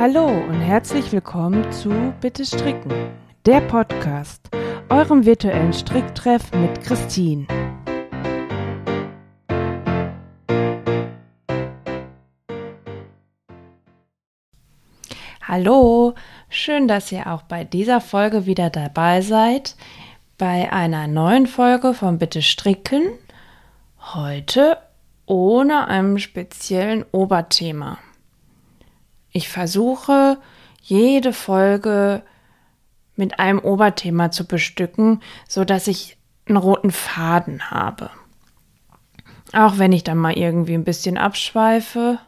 Hallo und herzlich willkommen zu Bitte Stricken, der Podcast, eurem virtuellen Stricktreff mit Christine. Hallo, schön, dass ihr auch bei dieser Folge wieder dabei seid, bei einer neuen Folge von Bitte Stricken. Heute ohne einem speziellen Oberthema. Ich versuche, jede Folge mit einem Oberthema zu bestücken, so dass ich einen roten Faden habe. Auch wenn ich dann mal irgendwie ein bisschen abschweife,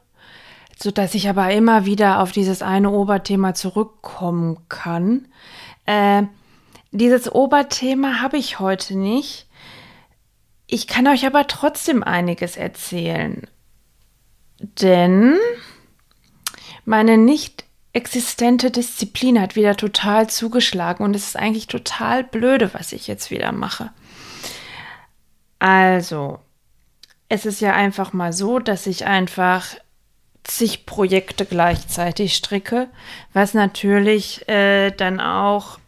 so dass ich aber immer wieder auf dieses eine Oberthema zurückkommen kann. Äh, dieses Oberthema habe ich heute nicht. Ich kann euch aber trotzdem einiges erzählen. Denn meine nicht existente Disziplin hat wieder total zugeschlagen und es ist eigentlich total blöde, was ich jetzt wieder mache. Also, es ist ja einfach mal so, dass ich einfach zig Projekte gleichzeitig stricke, was natürlich äh, dann auch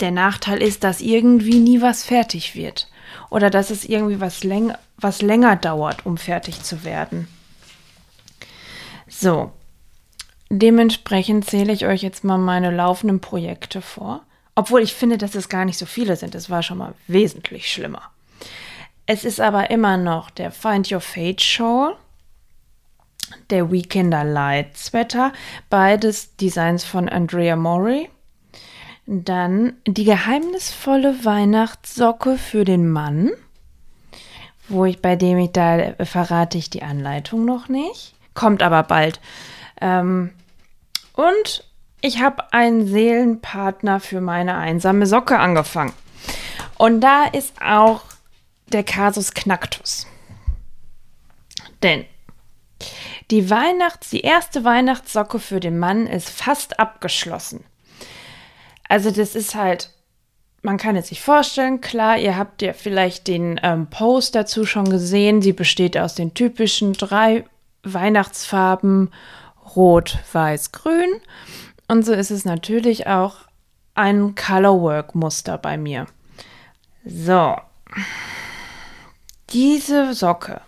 der Nachteil ist, dass irgendwie nie was fertig wird oder dass es irgendwie was, läng was länger dauert, um fertig zu werden. So, Dementsprechend zähle ich euch jetzt mal meine laufenden Projekte vor. Obwohl ich finde, dass es gar nicht so viele sind. Es war schon mal wesentlich schlimmer. Es ist aber immer noch der Find Your Fate Shawl, der Weekender Light Sweater, beides Designs von Andrea Mori. Dann die geheimnisvolle Weihnachtssocke für den Mann, wo ich bei dem ich da verrate ich die Anleitung noch nicht. Kommt aber bald. Ähm, und ich habe einen Seelenpartner für meine einsame Socke angefangen. Und da ist auch der Kasus Knacktus. Denn die Weihnachts-, die erste Weihnachtssocke für den Mann ist fast abgeschlossen. Also das ist halt, man kann es sich vorstellen, klar, ihr habt ja vielleicht den ähm, Post dazu schon gesehen. Sie besteht aus den typischen drei Weihnachtsfarben Rot, Weiß, Grün. Und so ist es natürlich auch ein Colorwork-Muster bei mir. So. Diese Socke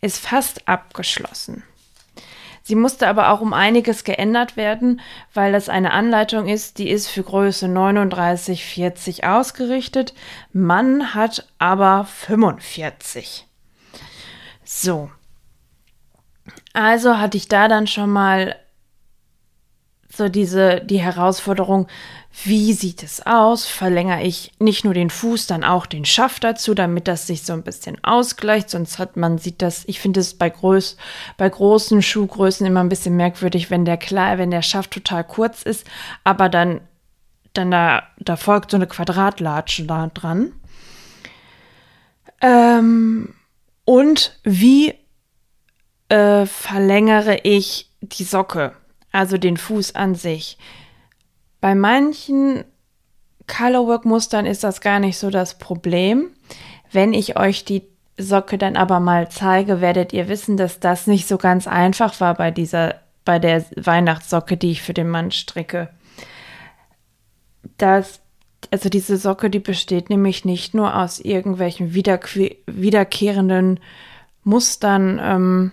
ist fast abgeschlossen. Sie musste aber auch um einiges geändert werden, weil das eine Anleitung ist, die ist für Größe 39, 40 ausgerichtet. Mann hat aber 45. So, also hatte ich da dann schon mal so diese, die Herausforderung, wie sieht es aus? Verlängere ich nicht nur den Fuß, dann auch den Schaft dazu, damit das sich so ein bisschen ausgleicht. Sonst hat man, sieht das, ich finde es bei, groß, bei großen Schuhgrößen immer ein bisschen merkwürdig, wenn der klar, wenn der Schaft total kurz ist, aber dann, dann da, da folgt so eine Quadratlatsche da dran. Ähm, und wie äh, verlängere ich die Socke, also den Fuß an sich. Bei manchen Colorwork-Mustern ist das gar nicht so das Problem. Wenn ich euch die Socke dann aber mal zeige, werdet ihr wissen, dass das nicht so ganz einfach war bei dieser, bei der Weihnachtssocke, die ich für den Mann stricke. Das, also diese Socke, die besteht nämlich nicht nur aus irgendwelchen wiederkehrenden Mustern, ähm,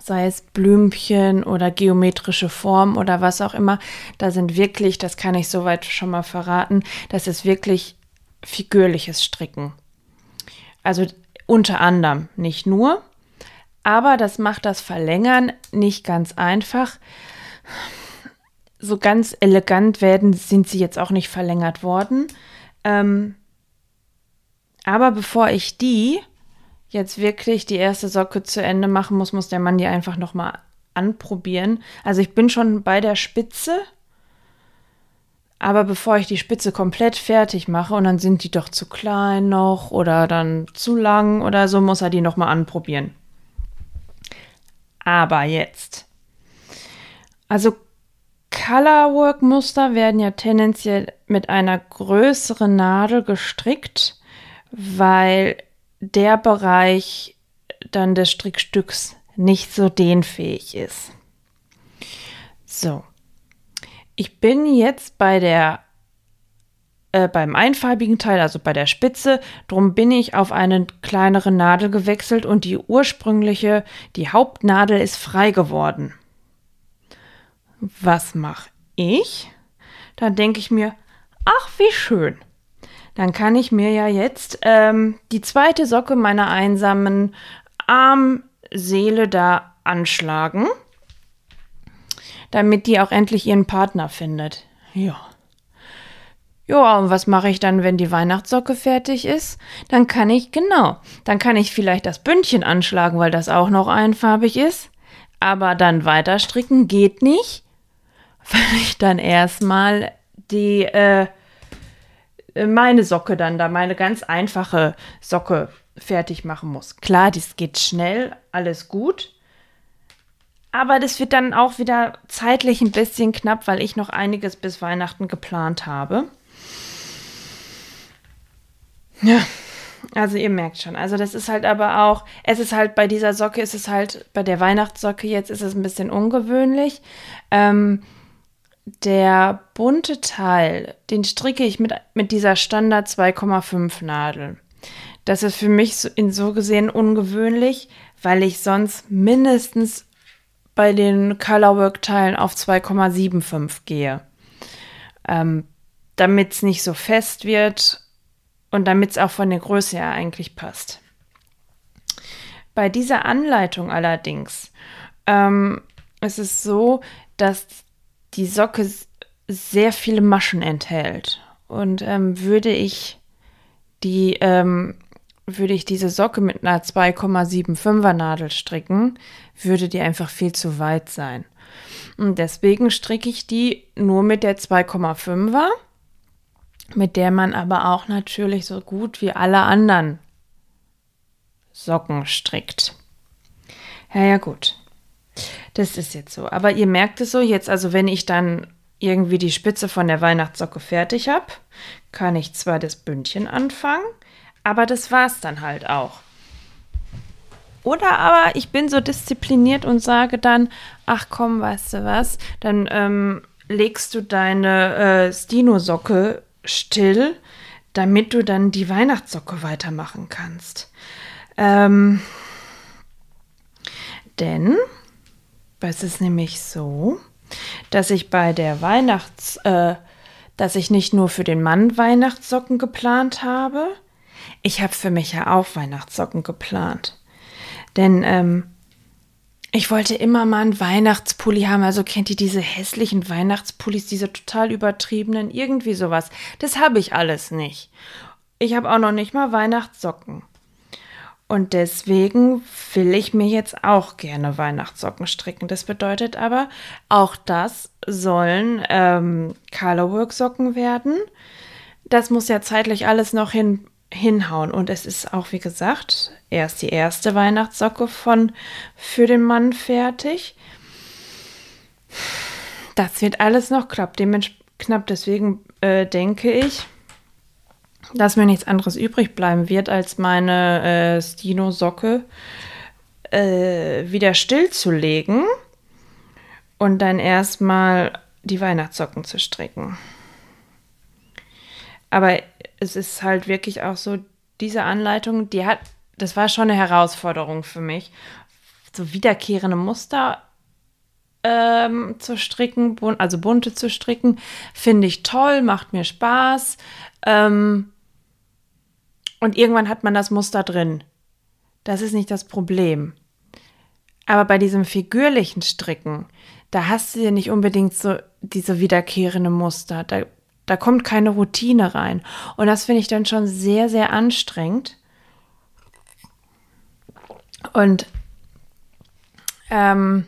sei es Blümchen oder geometrische Form oder was auch immer, da sind wirklich, das kann ich soweit schon mal verraten, das ist wirklich figürliches Stricken. Also unter anderem, nicht nur, aber das macht das Verlängern nicht ganz einfach. So ganz elegant werden, sind sie jetzt auch nicht verlängert worden. Ähm, aber bevor ich die jetzt wirklich die erste Socke zu Ende machen muss, muss der Mann die einfach noch mal anprobieren. Also ich bin schon bei der Spitze, aber bevor ich die Spitze komplett fertig mache und dann sind die doch zu klein noch oder dann zu lang oder so, muss er die noch mal anprobieren. Aber jetzt. Also Colorwork-Muster werden ja tendenziell mit einer größeren Nadel gestrickt, weil der Bereich dann des Strickstücks nicht so dehnfähig ist. So. Ich bin jetzt bei der äh, beim einfarbigen Teil, also bei der Spitze, drum bin ich auf eine kleinere Nadel gewechselt und die ursprüngliche, die Hauptnadel ist frei geworden. Was mache ich? Dann denke ich mir, ach, wie schön. Dann kann ich mir ja jetzt ähm, die zweite Socke meiner einsamen Armseele da anschlagen, damit die auch endlich ihren Partner findet. Ja. Ja, und was mache ich dann, wenn die Weihnachtssocke fertig ist? Dann kann ich, genau, dann kann ich vielleicht das Bündchen anschlagen, weil das auch noch einfarbig ist. Aber dann weiter stricken geht nicht, weil ich dann erstmal die, äh, meine Socke dann da, meine ganz einfache Socke fertig machen muss. Klar, das geht schnell, alles gut. Aber das wird dann auch wieder zeitlich ein bisschen knapp, weil ich noch einiges bis Weihnachten geplant habe. Ja, also ihr merkt schon. Also das ist halt aber auch, es ist halt bei dieser Socke, ist es halt, bei der Weihnachtssocke jetzt ist es ein bisschen ungewöhnlich. Ähm, der bunte Teil, den stricke ich mit, mit dieser Standard 2,5 Nadel. Das ist für mich so, in so gesehen ungewöhnlich, weil ich sonst mindestens bei den Colorwork-Teilen auf 2,75 gehe. Ähm, Damit es nicht so fest wird und damit es auch von der Größe her eigentlich passt. Bei dieser Anleitung allerdings ähm, ist es so, dass die Socke sehr viele Maschen enthält. Und ähm, würde ich die ähm, würde ich diese Socke mit einer 2,75er Nadel stricken, würde die einfach viel zu weit sein. Und deswegen stricke ich die nur mit der 2,5er mit der man aber auch natürlich so gut wie alle anderen Socken strickt. Ja, ja, gut. Das ist jetzt so. Aber ihr merkt es so, jetzt also wenn ich dann irgendwie die Spitze von der Weihnachtssocke fertig habe, kann ich zwar das Bündchen anfangen, aber das war's dann halt auch. Oder aber ich bin so diszipliniert und sage dann, ach komm, weißt du was, dann ähm, legst du deine äh, Stino-Socke still, damit du dann die Weihnachtssocke weitermachen kannst. Ähm, denn es ist nämlich so, dass ich bei der Weihnachts, äh, dass ich nicht nur für den Mann Weihnachtssocken geplant habe, ich habe für mich ja auch Weihnachtssocken geplant. Denn ähm, ich wollte immer mal einen Weihnachtspulli haben. Also kennt ihr diese hässlichen Weihnachtspullis, diese total übertriebenen, irgendwie sowas. Das habe ich alles nicht. Ich habe auch noch nicht mal Weihnachtssocken. Und deswegen will ich mir jetzt auch gerne Weihnachtssocken stricken. Das bedeutet aber, auch das sollen ähm, Colorwork-Socken werden. Das muss ja zeitlich alles noch hin, hinhauen. Und es ist auch, wie gesagt, erst die erste Weihnachtssocke von für den Mann fertig. Das wird alles noch knapp. knapp. Deswegen äh, denke ich, dass mir nichts anderes übrig bleiben wird, als meine äh, Stino-Socke äh, wieder stillzulegen und dann erstmal die Weihnachtssocken zu stricken. Aber es ist halt wirklich auch so, diese Anleitung, die hat, das war schon eine Herausforderung für mich, so wiederkehrende Muster ähm, zu stricken, also bunte zu stricken, finde ich toll, macht mir Spaß. Ähm, und irgendwann hat man das Muster drin. Das ist nicht das Problem. Aber bei diesem figürlichen Stricken, da hast du ja nicht unbedingt so diese wiederkehrende Muster. Da da kommt keine Routine rein. Und das finde ich dann schon sehr, sehr anstrengend. Und ähm,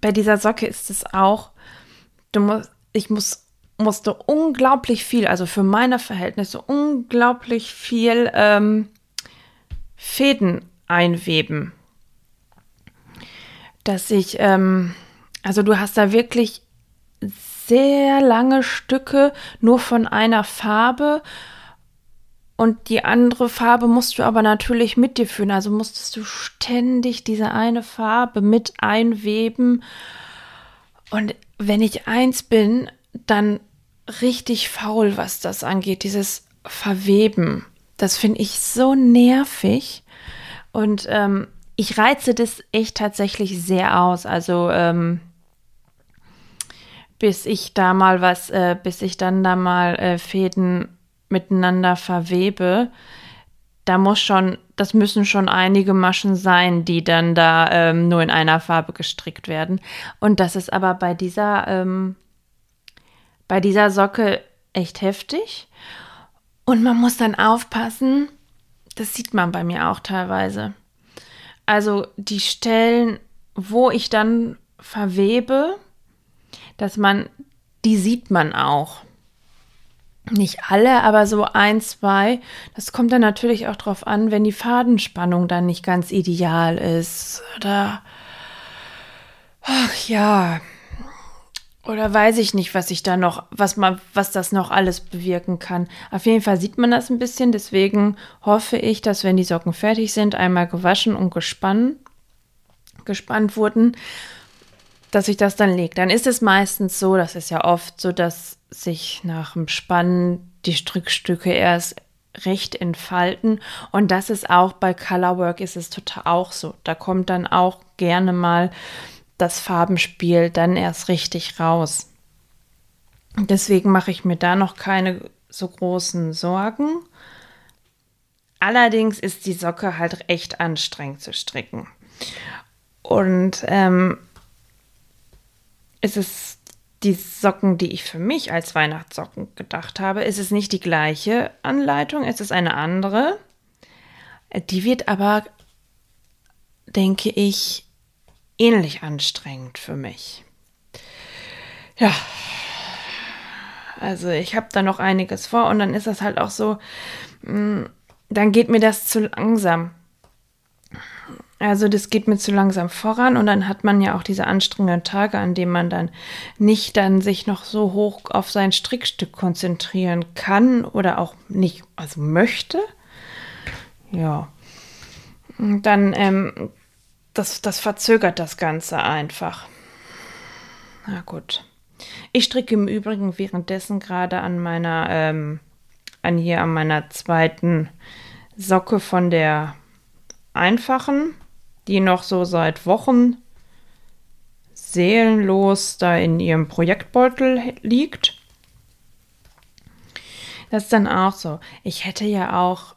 bei dieser Socke ist es auch, du musst, ich muss, musste unglaublich viel, also für meine Verhältnisse unglaublich viel ähm, Fäden einweben. Dass ich, ähm, also du hast da wirklich sehr lange Stücke nur von einer Farbe und die andere Farbe musst du aber natürlich mit dir führen. Also musstest du ständig diese eine Farbe mit einweben. Und wenn ich eins bin, dann richtig faul, was das angeht, dieses Verweben. Das finde ich so nervig. Und ähm, ich reize das echt tatsächlich sehr aus. Also ähm, bis ich da mal was, äh, bis ich dann da mal äh, Fäden miteinander verwebe, da muss schon, das müssen schon einige Maschen sein, die dann da ähm, nur in einer Farbe gestrickt werden. Und das ist aber bei dieser, ähm, bei dieser Socke echt heftig. Und man muss dann aufpassen, das sieht man bei mir auch teilweise. Also die Stellen, wo ich dann verwebe, dass man, die sieht man auch. Nicht alle, aber so ein, zwei. Das kommt dann natürlich auch drauf an, wenn die Fadenspannung dann nicht ganz ideal ist. Oder, ach ja, oder weiß ich nicht, was ich da noch, was man, was das noch alles bewirken kann. Auf jeden Fall sieht man das ein bisschen. Deswegen hoffe ich, dass wenn die Socken fertig sind, einmal gewaschen und gespannt, gespannt wurden, dass ich das dann lege. Dann ist es meistens so, das ist ja oft so, dass sich nach dem Spannen die Strickstücke erst recht entfalten. Und das ist auch bei Colorwork ist es total auch so. Da kommt dann auch gerne mal das Farbenspiel dann erst richtig raus. Deswegen mache ich mir da noch keine so großen Sorgen. Allerdings ist die Socke halt echt anstrengend zu stricken. Und ähm, es ist die Socken, die ich für mich als Weihnachtssocken gedacht habe, ist es nicht die gleiche Anleitung, es ist eine andere. Die wird aber, denke ich, ähnlich anstrengend für mich. Ja, also ich habe da noch einiges vor und dann ist das halt auch so, mm, dann geht mir das zu langsam. Also das geht mir zu langsam voran und dann hat man ja auch diese anstrengenden Tage, an denen man dann nicht dann sich noch so hoch auf sein Strickstück konzentrieren kann oder auch nicht, also möchte. Ja. Und dann ähm, das, das verzögert das Ganze einfach. Na gut. Ich stricke im Übrigen währenddessen gerade an meiner, ähm, an hier an meiner zweiten Socke von der einfachen, die noch so seit Wochen seelenlos da in ihrem Projektbeutel liegt. Das ist dann auch so. Ich hätte ja auch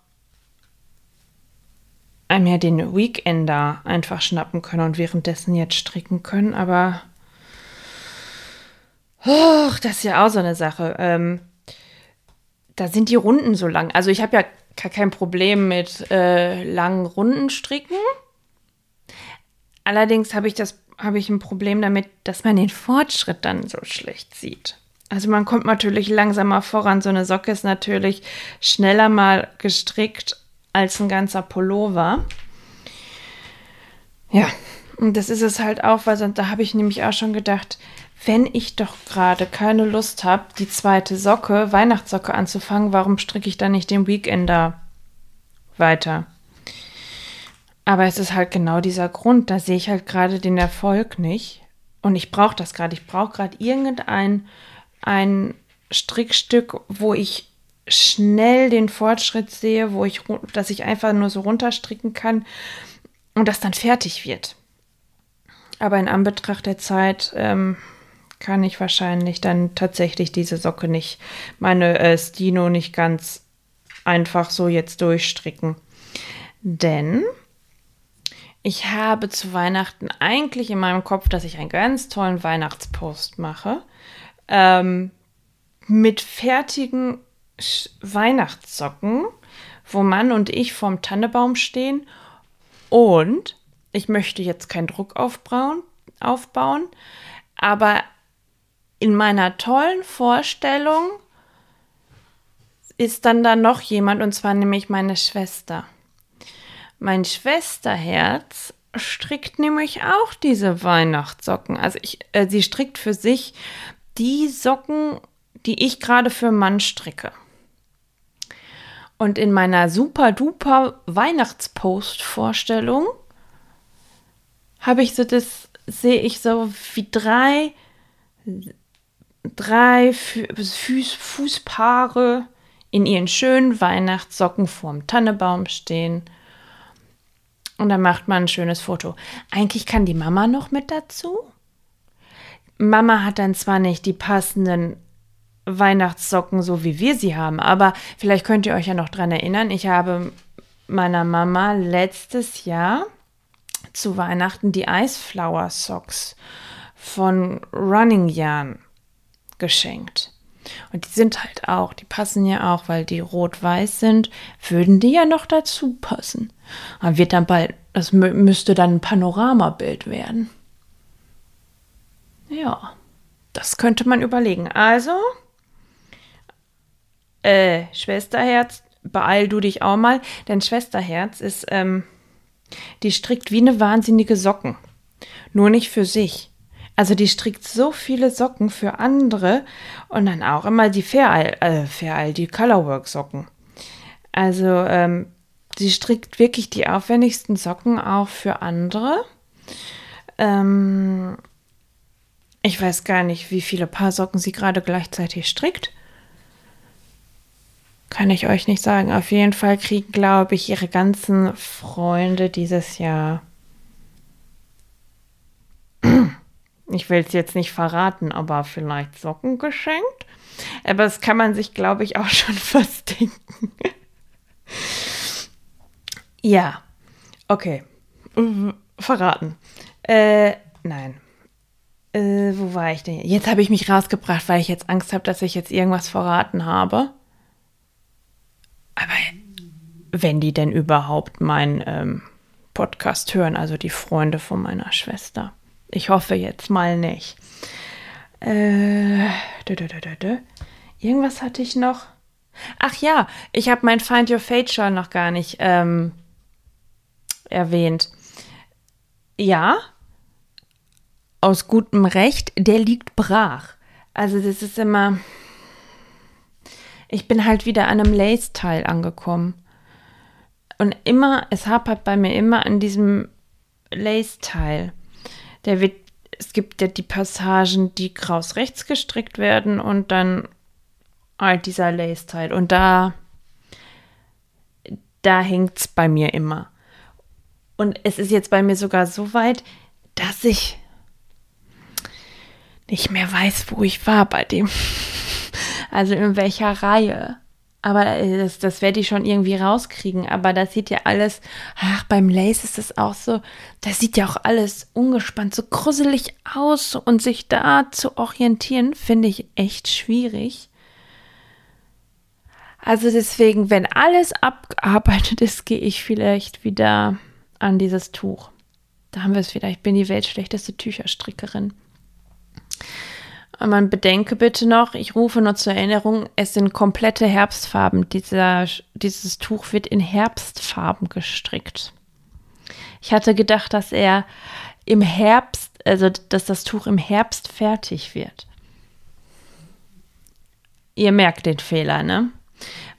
mir den Weekender einfach schnappen können und währenddessen jetzt stricken können, aber oh, das ist ja auch so eine Sache. Ähm, da sind die Runden so lang. Also ich habe ja kein Problem mit äh, langen Runden stricken. Allerdings habe ich das habe ich ein Problem damit, dass man den Fortschritt dann so schlecht sieht. Also man kommt natürlich langsamer voran. So eine Socke ist natürlich schneller mal gestrickt als ein ganzer Pullover. Ja, und das ist es halt auch, weil da habe ich nämlich auch schon gedacht, wenn ich doch gerade keine Lust habe, die zweite Socke, Weihnachtssocke anzufangen, warum stricke ich dann nicht den Weekender weiter? Aber es ist halt genau dieser Grund, da sehe ich halt gerade den Erfolg nicht. Und ich brauche das gerade. Ich brauche gerade irgendein ein Strickstück, wo ich schnell den Fortschritt sehe, wo ich, dass ich einfach nur so runterstricken kann und das dann fertig wird. Aber in Anbetracht der Zeit ähm, kann ich wahrscheinlich dann tatsächlich diese Socke nicht, meine äh, Stino nicht ganz einfach so jetzt durchstricken. Denn ich habe zu Weihnachten eigentlich in meinem Kopf, dass ich einen ganz tollen Weihnachtspost mache. Ähm, mit fertigen Weihnachtssocken, wo Mann und ich vorm Tannebaum stehen. Und ich möchte jetzt keinen Druck aufbauen, aufbauen, aber in meiner tollen Vorstellung ist dann da noch jemand, und zwar nämlich meine Schwester. Mein Schwesterherz strickt nämlich auch diese Weihnachtssocken. Also ich, äh, sie strickt für sich die Socken, die ich gerade für Mann stricke. Und in meiner super duper Weihnachtspost-Vorstellung habe ich so das, sehe ich so wie drei drei Fuß, Fußpaare in ihren schönen Weihnachtssocken vorm Tannebaum stehen. Und dann macht man ein schönes Foto. Eigentlich kann die Mama noch mit dazu. Mama hat dann zwar nicht die passenden Weihnachtssocken, so wie wir sie haben, aber vielleicht könnt ihr euch ja noch dran erinnern. Ich habe meiner Mama letztes Jahr zu Weihnachten die Iceflower Socks von Running Yarn geschenkt. Und die sind halt auch, die passen ja auch, weil die rot-weiß sind, würden die ja noch dazu passen. Aber wird dann bald, das müsste dann ein Panoramabild werden. Ja, das könnte man überlegen. Also, äh, Schwesterherz, beeil du dich auch mal, denn Schwesterherz ist, ähm, die strickt wie eine wahnsinnige Socken. Nur nicht für sich. Also die strickt so viele Socken für andere und dann auch immer die Fair äh, Fair die Colorwork Socken. Also ähm, sie strickt wirklich die aufwendigsten Socken auch für andere. Ähm, ich weiß gar nicht, wie viele Paar Socken sie gerade gleichzeitig strickt. Kann ich euch nicht sagen. Auf jeden Fall kriegen, glaube ich, ihre ganzen Freunde dieses Jahr. Ich will es jetzt nicht verraten, aber vielleicht Socken geschenkt. Aber das kann man sich, glaube ich, auch schon fast denken. ja, okay. Verraten. Äh, nein. Äh, wo war ich denn? Jetzt habe ich mich rausgebracht, weil ich jetzt Angst habe, dass ich jetzt irgendwas verraten habe. Aber wenn die denn überhaupt meinen ähm, Podcast hören, also die Freunde von meiner Schwester. Ich hoffe jetzt mal nicht. Äh, dö, dö, dö, Irgendwas hatte ich noch. Ach ja, ich habe mein Find Your Fate schon noch gar nicht ähm, erwähnt. Ja, aus gutem Recht, der liegt brach. Also das ist immer, ich bin halt wieder an einem Lace-Teil angekommen. Und immer, es hapert bei mir immer an diesem Lace-Teil. Der wird, es gibt ja die Passagen, die kraus rechts gestrickt werden und dann halt dieser Lace-Teil. Und da, da es bei mir immer. Und es ist jetzt bei mir sogar so weit, dass ich nicht mehr weiß, wo ich war bei dem. Also in welcher Reihe. Aber äh, das, das werde ich schon irgendwie rauskriegen. Aber das sieht ja alles, ach, beim Lace ist das auch so, das sieht ja auch alles ungespannt, so gruselig aus. Und sich da zu orientieren, finde ich echt schwierig. Also deswegen, wenn alles abgearbeitet ist, gehe ich vielleicht wieder an dieses Tuch. Da haben wir es wieder. Ich bin die weltschlechteste Tücherstrickerin. Man bedenke bitte noch, ich rufe nur zur Erinnerung, es sind komplette Herbstfarben. Dieser, dieses Tuch wird in Herbstfarben gestrickt. Ich hatte gedacht, dass er im Herbst, also dass das Tuch im Herbst fertig wird. Ihr merkt den Fehler, ne?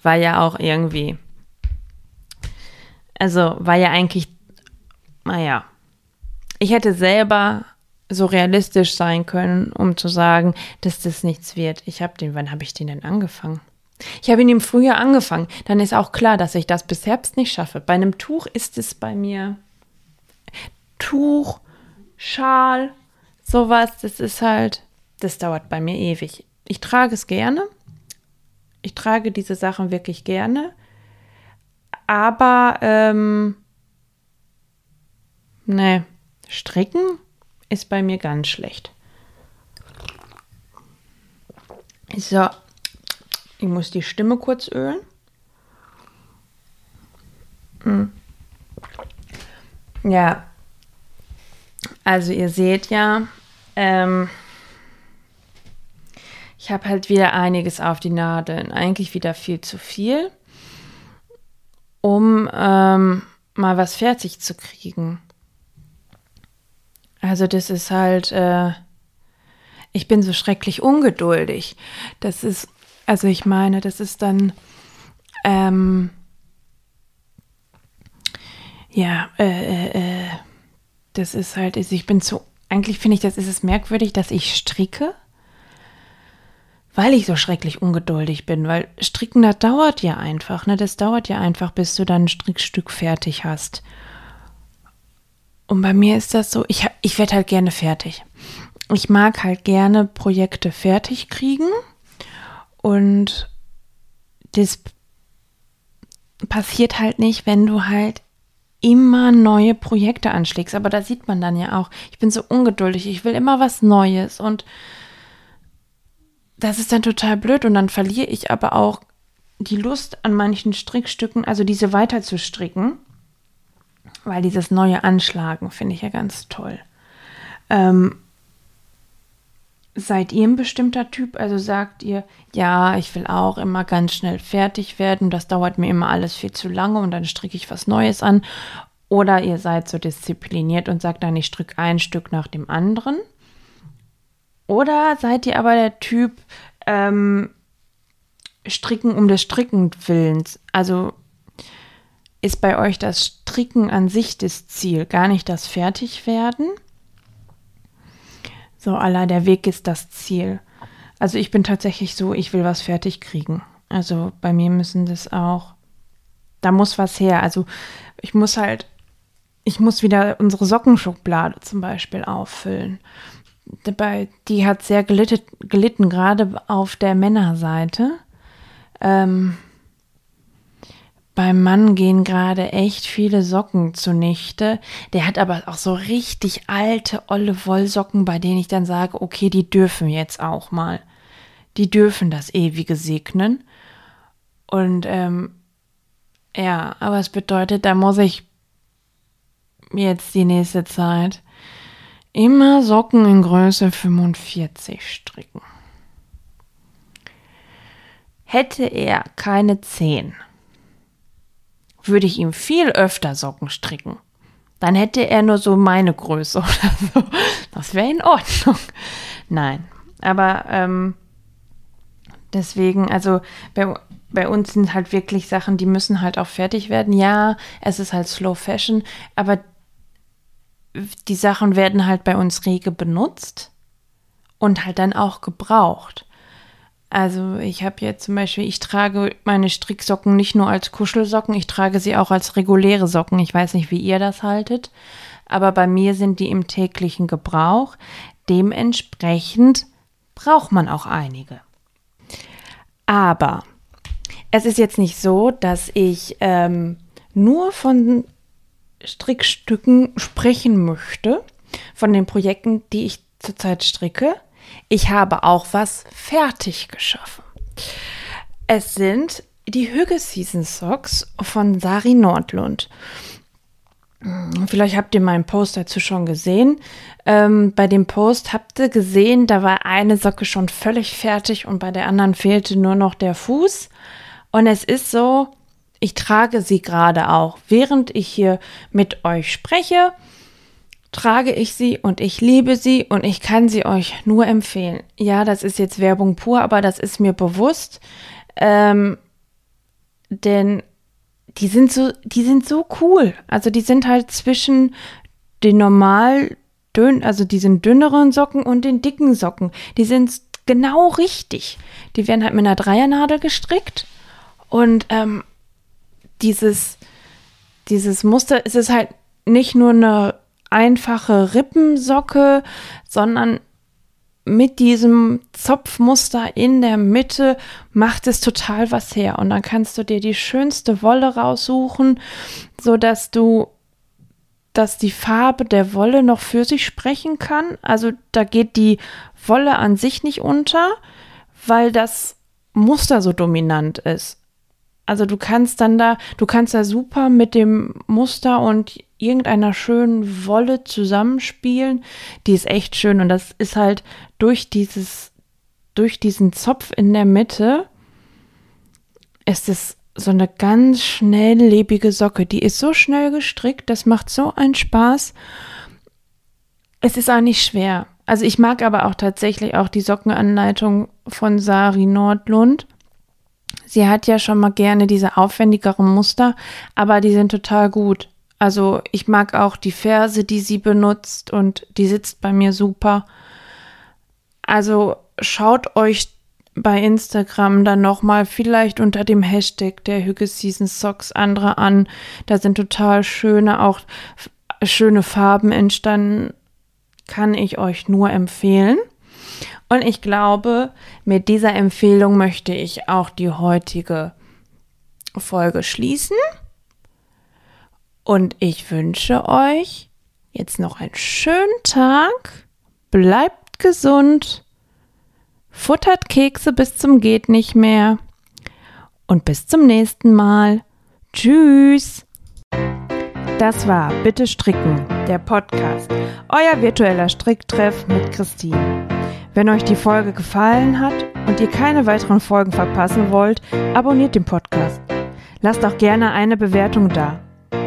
War ja auch irgendwie. Also war ja eigentlich, naja. Ich hätte selber so realistisch sein können, um zu sagen, dass das nichts wird. Ich habe den, wann habe ich den denn angefangen? Ich habe ihn im Frühjahr angefangen. Dann ist auch klar, dass ich das bis Herbst nicht schaffe. Bei einem Tuch ist es bei mir Tuch, Schal, sowas. Das ist halt, das dauert bei mir ewig. Ich trage es gerne. Ich trage diese Sachen wirklich gerne. Aber, ähm, ne, stricken ist bei mir ganz schlecht. So, ich muss die Stimme kurz ölen. Hm. Ja, also ihr seht ja, ähm, ich habe halt wieder einiges auf die Nadeln, eigentlich wieder viel zu viel, um ähm, mal was fertig zu kriegen. Also das ist halt, äh, ich bin so schrecklich ungeduldig. Das ist, also ich meine, das ist dann, ähm, ja, äh, äh, äh das ist halt, ich bin zu, eigentlich finde ich, das ist es merkwürdig, dass ich stricke weil ich so schrecklich ungeduldig bin, weil Stricken, das dauert ja einfach, ne? Das dauert ja einfach, bis du dann ein Strickstück fertig hast. Und bei mir ist das so, ich, ich werde halt gerne fertig. Ich mag halt gerne Projekte fertig kriegen und das passiert halt nicht, wenn du halt immer neue Projekte anschlägst. Aber da sieht man dann ja auch, ich bin so ungeduldig, ich will immer was Neues und das ist dann total blöd und dann verliere ich aber auch die Lust an manchen Strickstücken, also diese weiter zu stricken, weil dieses neue Anschlagen finde ich ja ganz toll. Ähm, seid ihr ein bestimmter Typ? Also sagt ihr, ja, ich will auch immer ganz schnell fertig werden, das dauert mir immer alles viel zu lange und dann stricke ich was Neues an. Oder ihr seid so diszipliniert und sagt dann, ich stricke ein Stück nach dem anderen. Oder seid ihr aber der Typ ähm, Stricken um des Stricken Willens? Also ist bei euch das Stricken an sich das Ziel, gar nicht das Fertigwerden? So, aller der Weg ist das Ziel. Also ich bin tatsächlich so, ich will was fertig kriegen. Also bei mir müssen das auch, da muss was her. Also ich muss halt, ich muss wieder unsere Sockenschublade zum Beispiel auffüllen dabei, die hat sehr gelitten, gelitten gerade auf der Männerseite. Ähm, beim Mann gehen gerade echt viele Socken zunichte. Der hat aber auch so richtig alte, olle Wollsocken, bei denen ich dann sage, okay, die dürfen jetzt auch mal. Die dürfen das ewige segnen. Und ähm, ja, aber es bedeutet, da muss ich jetzt die nächste Zeit Immer Socken in Größe 45 stricken. Hätte er keine 10, würde ich ihm viel öfter Socken stricken. Dann hätte er nur so meine Größe oder so. Das wäre in Ordnung. Nein, aber ähm, deswegen, also bei, bei uns sind halt wirklich Sachen, die müssen halt auch fertig werden. Ja, es ist halt Slow Fashion, aber die Sachen werden halt bei uns rege benutzt und halt dann auch gebraucht. Also ich habe jetzt zum Beispiel, ich trage meine Stricksocken nicht nur als Kuschelsocken, ich trage sie auch als reguläre Socken. Ich weiß nicht, wie ihr das haltet, aber bei mir sind die im täglichen Gebrauch. Dementsprechend braucht man auch einige. Aber es ist jetzt nicht so, dass ich ähm, nur von Strickstücken sprechen möchte, von den Projekten, die ich zurzeit stricke. Ich habe auch was fertig geschaffen. Es sind die Hüge Season Socks von Sari Nordlund. Vielleicht habt ihr meinen Post dazu schon gesehen. Ähm, bei dem Post habt ihr gesehen, da war eine Socke schon völlig fertig und bei der anderen fehlte nur noch der Fuß. Und es ist so, ich trage sie gerade auch. Während ich hier mit euch spreche, trage ich sie und ich liebe sie und ich kann sie euch nur empfehlen. Ja, das ist jetzt Werbung pur, aber das ist mir bewusst. Ähm, denn die sind so, die sind so cool. Also die sind halt zwischen den normal dünn, also diesen dünneren Socken und den dicken Socken. Die sind genau richtig. Die werden halt mit einer Dreiernadel gestrickt und ähm, dieses, dieses Muster, es ist halt nicht nur eine einfache Rippensocke, sondern mit diesem Zopfmuster in der Mitte macht es total was her. Und dann kannst du dir die schönste Wolle raussuchen, so dass du, dass die Farbe der Wolle noch für sich sprechen kann. Also da geht die Wolle an sich nicht unter, weil das Muster so dominant ist. Also du kannst dann da, du kannst da super mit dem Muster und irgendeiner schönen Wolle zusammenspielen. Die ist echt schön und das ist halt durch dieses, durch diesen Zopf in der Mitte ist es so eine ganz schnelllebige Socke. Die ist so schnell gestrickt, das macht so einen Spaß. Es ist auch nicht schwer. Also ich mag aber auch tatsächlich auch die Sockenanleitung von Sari Nordlund. Sie hat ja schon mal gerne diese aufwendigeren Muster, aber die sind total gut. Also ich mag auch die Ferse, die sie benutzt und die sitzt bei mir super. Also schaut euch bei Instagram dann nochmal vielleicht unter dem Hashtag der Hüge Season Socks andere an. Da sind total schöne, auch schöne Farben entstanden. Kann ich euch nur empfehlen. Und ich glaube, mit dieser Empfehlung möchte ich auch die heutige Folge schließen. Und ich wünsche euch jetzt noch einen schönen Tag. Bleibt gesund. Futtert Kekse bis zum geht nicht mehr. Und bis zum nächsten Mal. Tschüss. Das war Bitte Stricken, der Podcast. Euer virtueller Stricktreff mit Christine. Wenn euch die Folge gefallen hat und ihr keine weiteren Folgen verpassen wollt, abonniert den Podcast. Lasst auch gerne eine Bewertung da.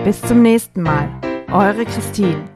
Bis zum nächsten Mal. Eure Christine.